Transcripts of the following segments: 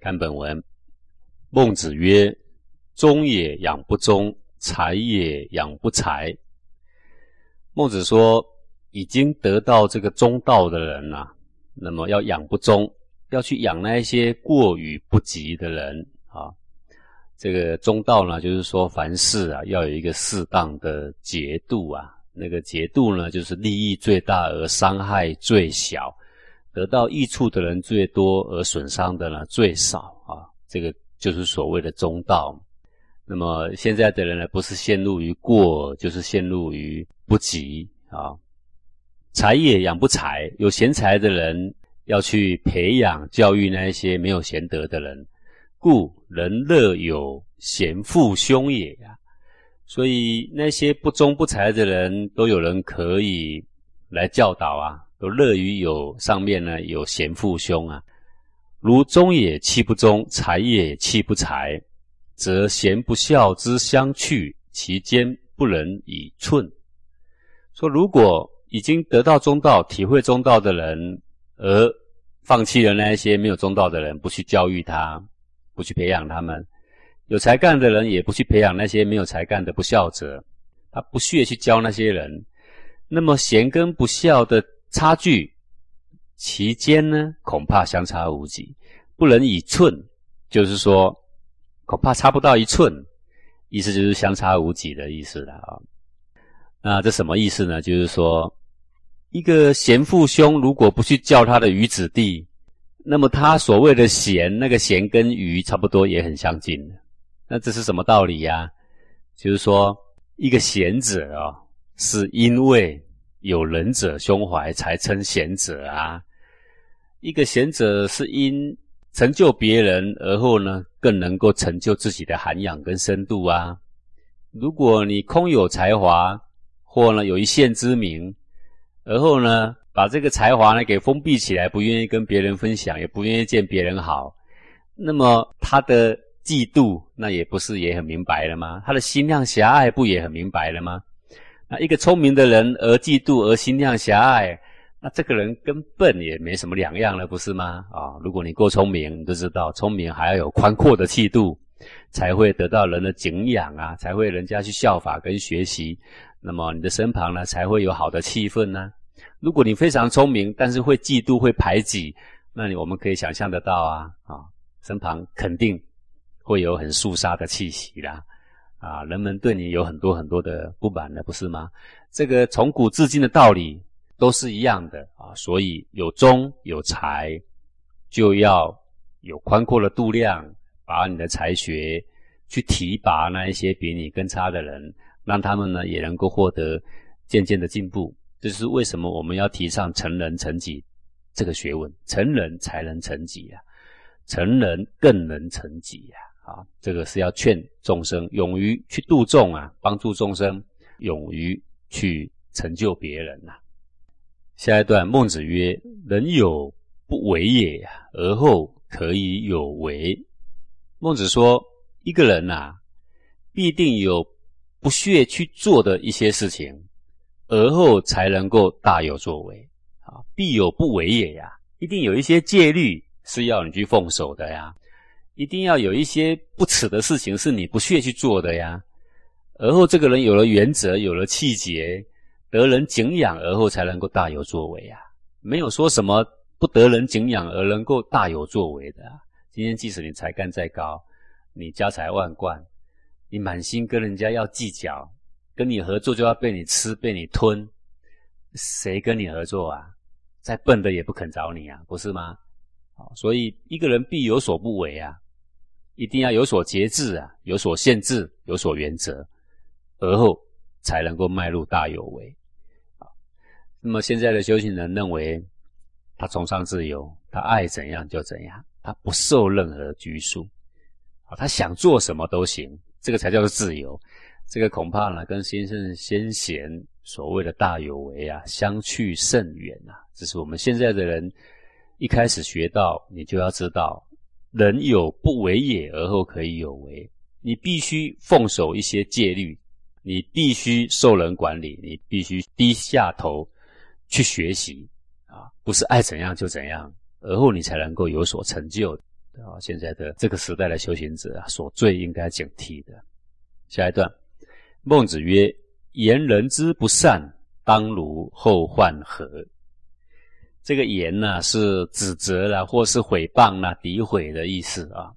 看本文，孟子曰：“忠也养不忠，才也养不才。”孟子说，已经得到这个中道的人呐，那么要养不忠，要去养那一些过于不及的人啊。这个中道呢，就是说凡事啊，要有一个适当的节度啊。那个节度呢，就是利益最大而伤害最小。得到益处的人最多，而损伤的呢最少啊，这个就是所谓的中道。那么现在的人呢，不是陷入于过，就是陷入于不及啊。才也养不才，有贤才的人要去培养教育那些没有贤德的人，故人乐有贤父兄也呀。所以那些不忠不才的人都有人可以来教导啊。有乐于有上面呢有贤父兄啊，如忠也弃不忠，才也弃不才，则贤不孝之相去，其间不能以寸。说如果已经得到中道、体会中道的人，而放弃了那一些没有中道的人，不去教育他，不去培养他们；有才干的人也不去培养那些没有才干的不孝者，他不屑去教那些人，那么贤跟不孝的。差距其间呢，恐怕相差无几，不能以寸，就是说，恐怕差不到一寸，意思就是相差无几的意思了啊。那这什么意思呢？就是说，一个贤父兄如果不去教他的余子弟，那么他所谓的贤，那个贤跟愚差不多，也很相近那这是什么道理呀？就是说，一个贤者啊，是因为。有仁者胸怀，才称贤者啊！一个贤者是因成就别人，而后呢，更能够成就自己的涵养跟深度啊。如果你空有才华，或呢有一线之名，而后呢把这个才华呢给封闭起来，不愿意跟别人分享，也不愿意见别人好，那么他的嫉妒，那也不是也很明白了吗？他的心量狭隘，不也很明白了吗？那一个聪明的人而嫉妒而心量狭隘，那这个人跟笨也没什么两样了，不是吗？啊，如果你够聪明，你都知道，聪明还要有宽阔的气度，才会得到人的敬仰啊，才会人家去效法跟学习。那么你的身旁呢，才会有好的气氛呢。如果你非常聪明，但是会嫉妒会排挤，那你我们可以想象得到啊，啊，身旁肯定会有很肃杀的气息啦。啊，人们对你有很多很多的不满的，不是吗？这个从古至今的道理都是一样的啊。所以有忠有才，就要有宽阔的度量，把你的才学去提拔那一些比你更差的人，让他们呢也能够获得渐渐的进步。这是为什么我们要提倡成人成己这个学问？成人才能成己啊，成人更能成己呀。啊这个是要劝众生勇于去度众啊，帮助众生，勇于去成就别人呐。下一段，孟子曰：“人有不为也，而后可以有为。”孟子说，一个人呐，必定有不屑去做的一些事情，而后才能够大有作为。啊，必有不为也呀，一定有一些戒律是要你去奉守的呀。一定要有一些不耻的事情是你不屑去做的呀，而后这个人有了原则，有了气节，得人敬仰，而后才能够大有作为啊！没有说什么不得人敬仰而能够大有作为的。今天即使你才干再高，你家财万贯，你满心跟人家要计较，跟你合作就要被你吃被你吞，谁跟你合作啊？再笨的也不肯找你啊，不是吗？所以一个人必有所不为啊。一定要有所节制啊，有所限制，有所原则，而后才能够迈入大有为。啊，那么现在的修行人认为，他崇尚自由，他爱怎样就怎样，他不受任何拘束，啊，他想做什么都行，这个才叫做自由。这个恐怕呢，跟先生先贤所谓的大有为啊，相去甚远啊。这是我们现在的人一开始学到，你就要知道。人有不为也，而后可以有为。你必须奉守一些戒律，你必须受人管理，你必须低下头去学习啊！不是爱怎样就怎样，而后你才能够有所成就。的啊！现在的这个时代的修行者啊，所最应该警惕的。下一段，孟子曰：“言人之不善，当如后患何？”这个言呢，是指责啦，或是诽谤啦、诋毁的意思啊。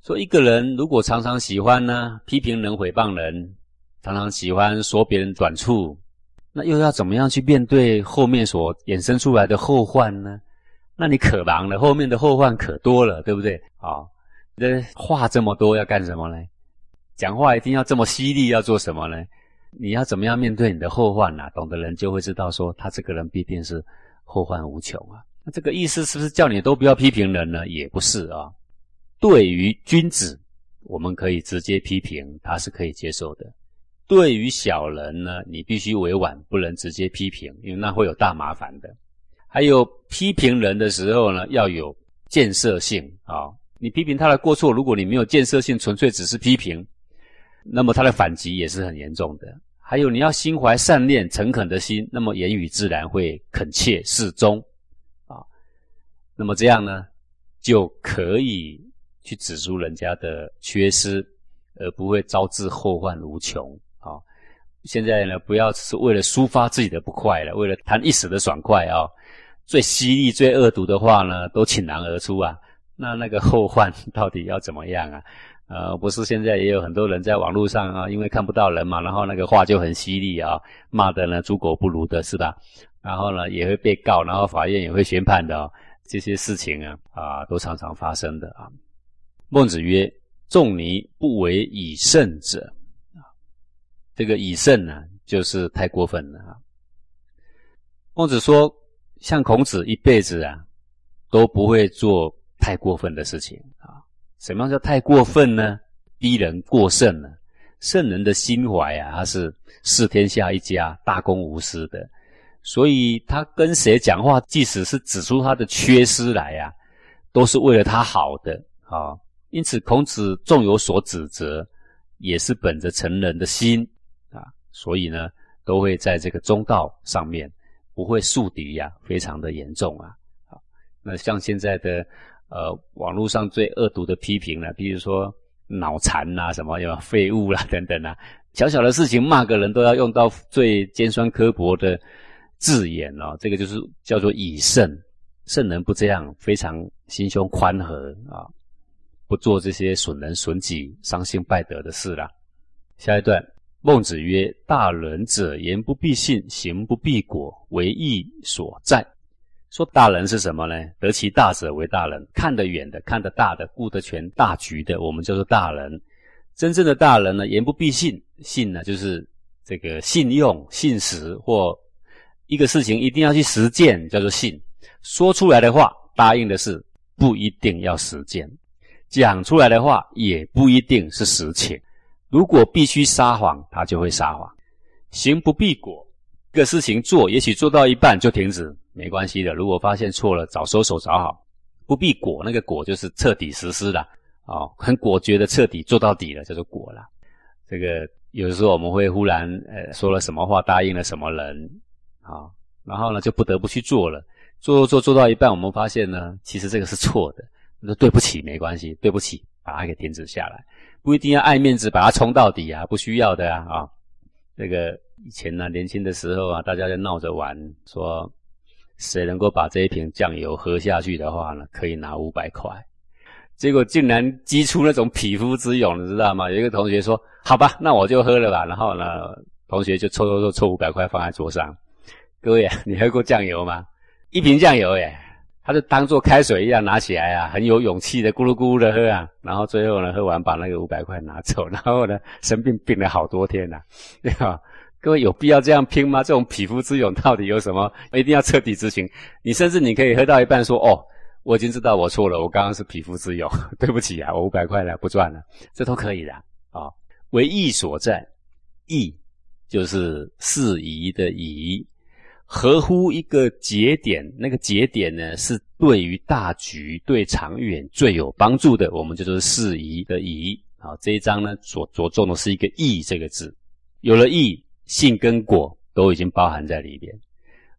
说一个人如果常常喜欢呢批评人、诽谤人，常常喜欢说别人短处，那又要怎么样去面对后面所衍生出来的后患呢？那你可忙了，后面的后患可多了，对不对？啊，这话这么多要干什么呢？讲话一定要这么犀利，要做什么呢？你要怎么样面对你的后患呢？懂的人就会知道，说他这个人必定是后患无穷啊。那这个意思是不是叫你都不要批评人呢？也不是啊。对于君子，我们可以直接批评，他是可以接受的。对于小人呢，你必须委婉，不能直接批评，因为那会有大麻烦的。还有批评人的时候呢，要有建设性啊。你批评他的过错，如果你没有建设性，纯粹只是批评，那么他的反击也是很严重的。还有你要心怀善念、诚恳的心，那么言语自然会恳切适中啊。那么这样呢，就可以。去指出人家的缺失，而不会招致后患无穷啊！现在呢，不要只是为了抒发自己的不快了，为了谈一时的爽快啊！最犀利、最恶毒的话呢，都倾囊而出啊！那那个后患到底要怎么样啊？呃，不是现在也有很多人在网络上啊，因为看不到人嘛，然后那个话就很犀利啊，骂的呢猪狗不如的是吧？然后呢也会被告，然后法院也会宣判的，这些事情啊啊，都常常发生的啊。孟子曰：“仲尼不为以圣者。”啊，这个以圣呢，就是太过分了啊。孟子说：“像孔子一辈子啊，都不会做太过分的事情啊。什么叫太过分呢？逼人过圣了。圣人的心怀啊，他是视天下一家，大公无私的。所以他跟谁讲话，即使是指出他的缺失来啊，都是为了他好的啊。”因此，孔子纵有所指责，也是本着成人的心啊，所以呢，都会在这个中道上面，不会树敌呀，非常的严重啊。那像现在的呃网络上最恶毒的批评呢，比如说脑残呐，什么有废物啦 等等啊，小小的事情骂个人都要用到最尖酸刻薄的字眼哦，这个就是叫做以圣，圣人不这样，非常心胸宽和啊。不做这些损人损己、伤心败德的事了。下一段，孟子曰：“大仁者，言不必信，行不必果，为义所在。”说大人是什么呢？得其大者为大人，看得远的、看得大的、顾得全大局的，我们叫做大人。真正的大人呢，言不必信，信呢就是这个信用、信实，或一个事情一定要去实践，叫做信。说出来的话，答应的事，不一定要实践。讲出来的话也不一定是实情。如果必须撒谎，他就会撒谎。行不必果，个事情做，也许做到一半就停止，没关系的。如果发现错了，早收手，早好。不必果，那个果就是彻底实施了，哦，很果决的彻底做到底了，叫做果了。这个有的时候我们会忽然呃说了什么话，答应了什么人，啊，然后呢就不得不去做了。做做做做到一半，我们发现呢，其实这个是错的。说对不起，没关系，对不起，把它给停止下来，不一定要爱面子，把它冲到底啊，不需要的啊啊！那个以前呢，年轻的时候啊，大家在闹着玩，说谁能够把这一瓶酱油喝下去的话呢，可以拿五百块。结果竟然激出那种匹夫之勇，你知道吗？有一个同学说：“好吧，那我就喝了吧。”然后呢，同学就抽抽抽抽五百块放在桌上。各位，你喝过酱油吗？一瓶酱油耶！他就当做开水一样拿起来啊，很有勇气的咕噜咕噜的喝啊，然后最后呢，喝完把那个五百块拿走，然后呢，生病病了好多天呐，对吧？各位有必要这样拼吗？这种匹夫之勇到底有什么？一定要彻底执行。你甚至你可以喝到一半说：“哦，我已经知道我错了，我刚刚是匹夫之勇，对不起啊，我五百块了不赚了，这都可以的啊。”为义所在，义就是适宜的宜。合乎一个节点，那个节点呢，是对于大局、对长远最有帮助的。我们就说适宜的宜。好，这一章呢，着着重的是一个义这个字。有了义，性跟果都已经包含在里边。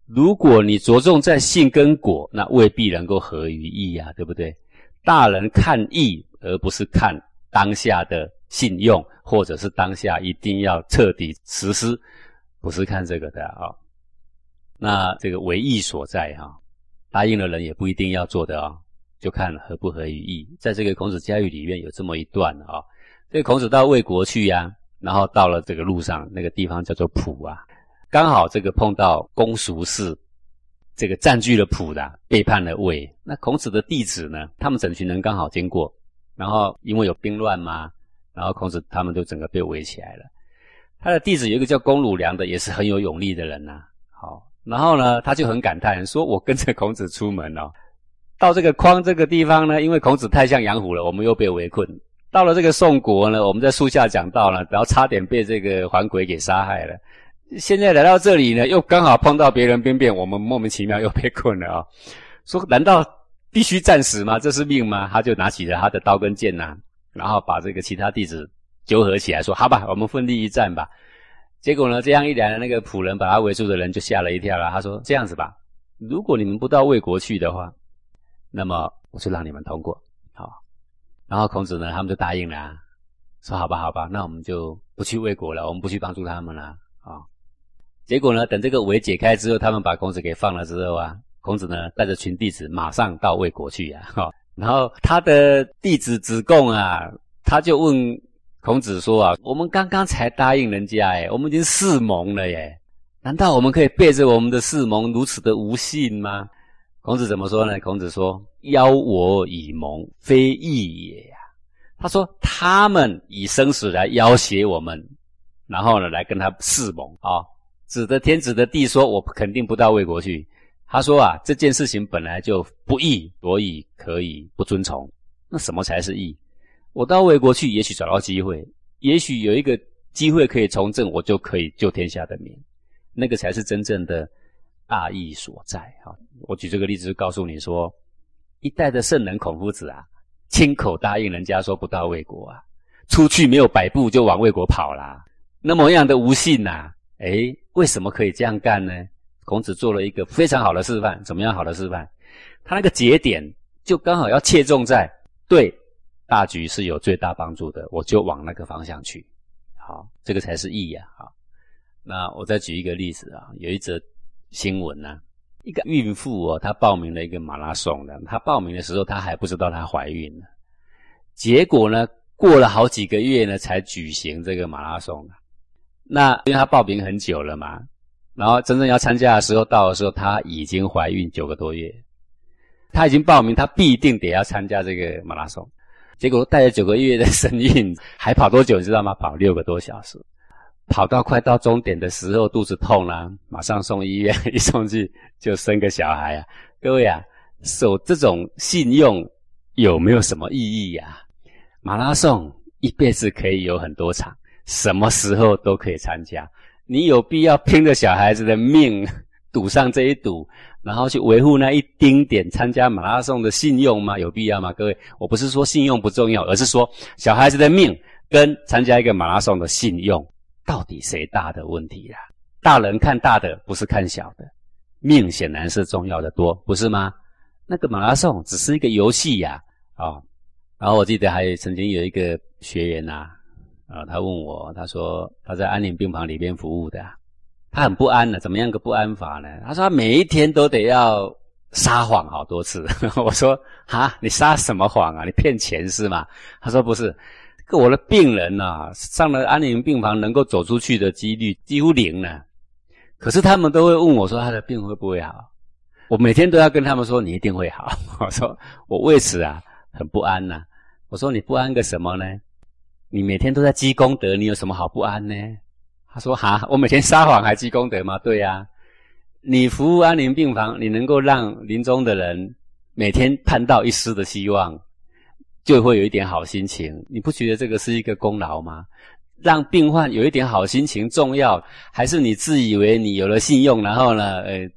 如果你着重在性跟果，那未必能够合于义啊，对不对？大人看义，而不是看当下的信用，或者是当下一定要彻底实施，不是看这个的啊。那这个为义所在哈，答应的人也不一定要做的啊，就看合不合于义。在这个孔子家语里面有这么一段啊，这个孔子到魏国去呀，然后到了这个路上，那个地方叫做濮啊，刚好这个碰到公叔氏。这个占据了濮的，背叛了魏。那孔子的弟子呢？他们整群人刚好经过，然后因为有兵乱嘛，然后孔子他们就整个被围起来了。他的弟子有一个叫公鲁良的，也是很有勇力的人呐。好，然后呢，他就很感叹说：“我跟着孔子出门哦，到这个匡这个地方呢，因为孔子太像杨虎了，我们又被围困。到了这个宋国呢，我们在树下讲道了，然后差点被这个桓鬼给杀害了。”现在来到这里呢，又刚好碰到别人兵变，我们莫名其妙又被困了啊！说难道必须战死吗？这是命吗？他就拿起了他的刀跟剑呐，然后把这个其他弟子纠合起来，说：“好吧，我们奋力一战吧。”结果呢，这样一来，那个仆人把他围住的人就吓了一跳了。他说：“这样子吧，如果你们不到魏国去的话，那么我就让你们通过。”好，然后孔子呢，他们就答应了，说：“好吧，好吧，那我们就不去魏国了，我们不去帮助他们了。”啊。结果呢？等这个围解开之后，他们把孔子给放了之后啊，孔子呢带着群弟子马上到魏国去呀。哈，然后他的弟子子贡啊，他就问孔子说啊：“我们刚刚才答应人家，哎，我们已经誓盟了耶，难道我们可以背着我们的誓盟如此的无信吗？”孔子怎么说呢？孔子说：“邀我以盟，非义也呀。”他说：“他们以生死来要挟我们，然后呢，来跟他誓盟啊。”指的天子的地说：“我肯定不到魏国去。”他说：“啊，这件事情本来就不义，所以可以不遵从。那什么才是义？我到魏国去，也许找到机会，也许有一个机会可以从政，我就可以救天下的民。那个才是真正的大义所在。哈，我举这个例子，告诉你说，一代的圣人孔夫子啊，亲口答应人家说不到魏国啊，出去没有百步就往魏国跑啦。那么样的无信呐，哎。为什么可以这样干呢？孔子做了一个非常好的示范。怎么样好的示范？他那个节点就刚好要切中在对大局是有最大帮助的，我就往那个方向去。好，这个才是义呀！好，那我再举一个例子啊，有一则新闻呢，一个孕妇哦，她报名了一个马拉松的，她报名的时候她还不知道她怀孕呢，结果呢，过了好几个月呢，才举行这个马拉松。那因为她报名很久了嘛，然后真正要参加的时候到的时候，她已经怀孕九个多月，她已经报名，她必定得要参加这个马拉松。结果带着九个月的身孕，还跑多久你知道吗？跑六个多小时，跑到快到终点的时候肚子痛了，马上送医院，一送去就生个小孩啊！各位啊，守这种信用有没有什么意义呀？马拉松一辈子可以有很多场。什么时候都可以参加，你有必要拼着小孩子的命赌上这一赌，然后去维护那一丁点参加马拉松的信用吗？有必要吗？各位，我不是说信用不重要，而是说小孩子的命跟参加一个马拉松的信用到底谁大的问题啦？大人看大的，不是看小的，命显然是重要的多，不是吗？那个马拉松只是一个游戏呀，啊，然后我记得还曾经有一个学员呐。啊，他问我，他说他在安宁病房里边服务的，他很不安的，怎么样个不安法呢？他说他每一天都得要撒谎好多次。我说哈，你撒什么谎啊？你骗钱是吗？他说不是，我的病人呐，上了安宁病房能够走出去的几率几乎零呢。可是他们都会问我说他的病会不会好？我每天都要跟他们说你一定会好。我说我为此啊很不安呐。我说你不安个什么呢？你每天都在积功德，你有什么好不安呢？他说：“哈，我每天撒谎还积功德吗？”对呀，你服务安宁病房，你能够让临终的人每天盼到一丝的希望，就会有一点好心情。你不觉得这个是一个功劳吗？让病患有一点好心情重要，还是你自以为你有了信用，然后呢，呃，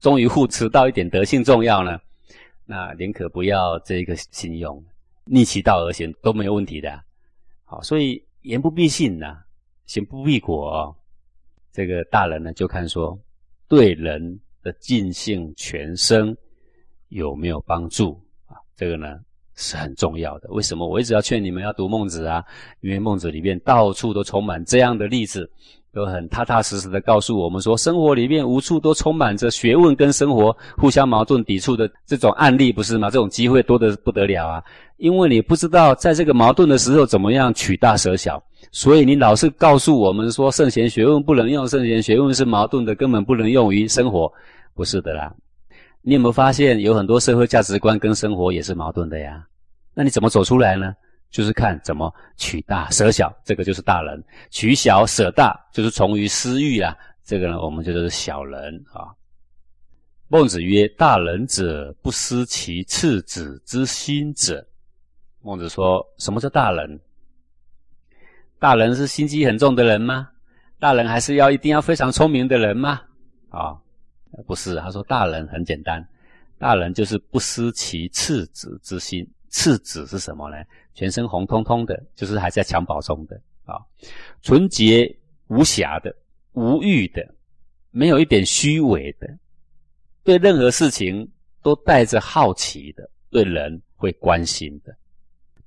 终于护持到一点德性重要呢？那宁可不要这个信用，逆其道而行都没有问题的。好，所以言不必信呐，行不必果。这个大人呢，就看说对人的尽兴全生有没有帮助啊？这个呢，是很重要的。为什么我一直要劝你们要读孟子啊？因为孟子里面到处都充满这样的例子，都很踏踏实实的告诉我们说，生活里面无处都充满着学问跟生活互相矛盾抵触的这种案例，不是吗？这种机会多得不得了啊！因为你不知道在这个矛盾的时候怎么样取大舍小，所以你老是告诉我们说圣贤学问不能用，圣贤学问是矛盾的，根本不能用于生活，不是的啦。你有没有发现，有很多社会价值观跟生活也是矛盾的呀？那你怎么走出来呢？就是看怎么取大舍小，这个就是大人；取小舍大，就是从于私欲啊，这个呢，我们就是小人啊。孟子曰：“大人者，不失其次子之心者。”孟子说：“什么叫大人？大人是心机很重的人吗？大人还是要一定要非常聪明的人吗？啊？”不是，他说大人很简单，大人就是不失其赤子之心。赤子是什么呢？全身红彤彤的，就是还在襁褓中的啊，纯洁无瑕的，无欲的，没有一点虚伪的，对任何事情都带着好奇的，对人会关心的，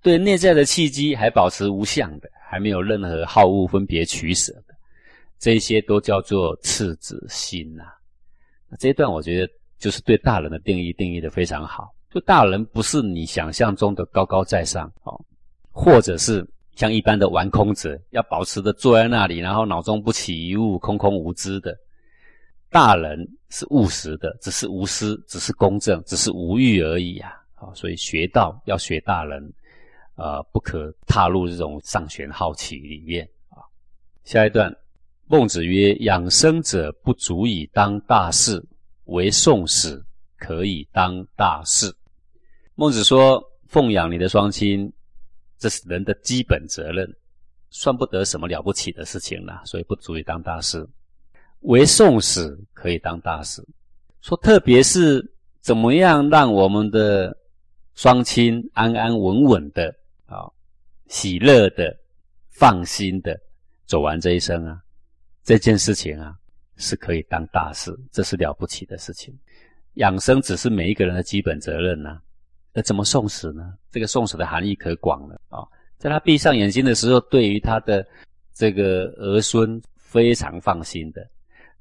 对内在的契机还保持无相的，还没有任何好恶分别取舍的，这些都叫做赤子心呐。这一段我觉得就是对大人的定义定义的非常好。就大人不是你想象中的高高在上哦，或者是像一般的玩空者，要保持的坐在那里，然后脑中不起一物，空空无知的。大人是务实的，只是无私，只是公正，只是无欲而已啊！啊，所以学道要学大人，呃，不可踏入这种上玄好奇里面啊。下一段。孟子曰：“养生者不足以当大事，唯送死可以当大事。”孟子说：“奉养你的双亲，这是人的基本责任，算不得什么了不起的事情了，所以不足以当大事。唯送死可以当大事。说特别是怎么样让我们的双亲安安稳稳的，喜乐的、放心的走完这一生啊。”这件事情啊，是可以当大事，这是了不起的事情。养生只是每一个人的基本责任呐。那怎么送死呢？这个送死的含义可广了啊。在他闭上眼睛的时候，对于他的这个儿孙非常放心的。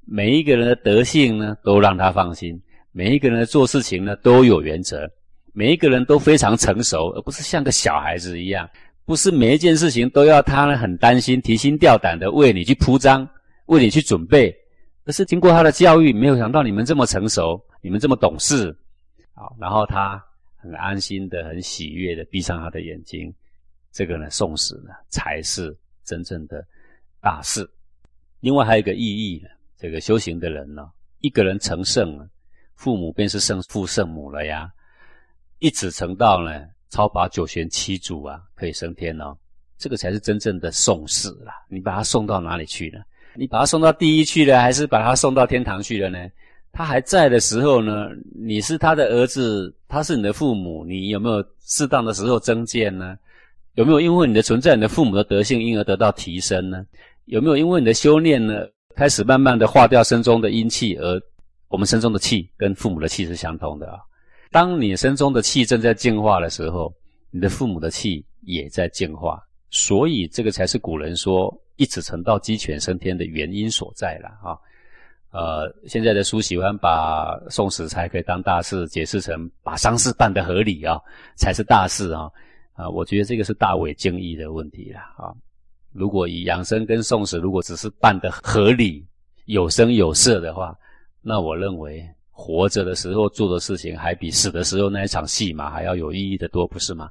每一个人的德性呢，都让他放心；每一个人的做事情呢，都有原则；每一个人都非常成熟，而不是像个小孩子一样。不是每一件事情都要他呢很担心、提心吊胆的为你去铺张。为你去准备，可是经过他的教育，没有想到你们这么成熟，你们这么懂事，好，然后他很安心的、很喜悦的闭上他的眼睛，这个呢，送死呢，才是真正的大事。另外还有一个意义呢，这个修行的人呢，一个人成圣，父母便是圣父圣母了呀，一子成道呢，超拔九玄七祖啊，可以升天哦，这个才是真正的送死啦。你把他送到哪里去呢？你把他送到地狱去了，还是把他送到天堂去了呢？他还在的时候呢，你是他的儿子，他是你的父母，你有没有适当的时候增见呢？有没有因为你的存在，你的父母的德性因而得到提升呢？有没有因为你的修炼呢，开始慢慢的化掉身中的阴气，而我们身中的气跟父母的气是相通的啊？当你身中的气正在净化的时候，你的父母的气也在净化，所以这个才是古人说。一子成道，鸡犬升天的原因所在了啊！呃，现在的书喜欢把送死才可以当大事解释成把丧事办得合理啊，才是大事啊！啊，我觉得这个是大伪经义的问题了啊！如果以养生跟送死，如果只是办得合理、有声有色的话，那我认为活着的时候做的事情，还比死的时候那一场戏嘛还要有意义的多，不是吗？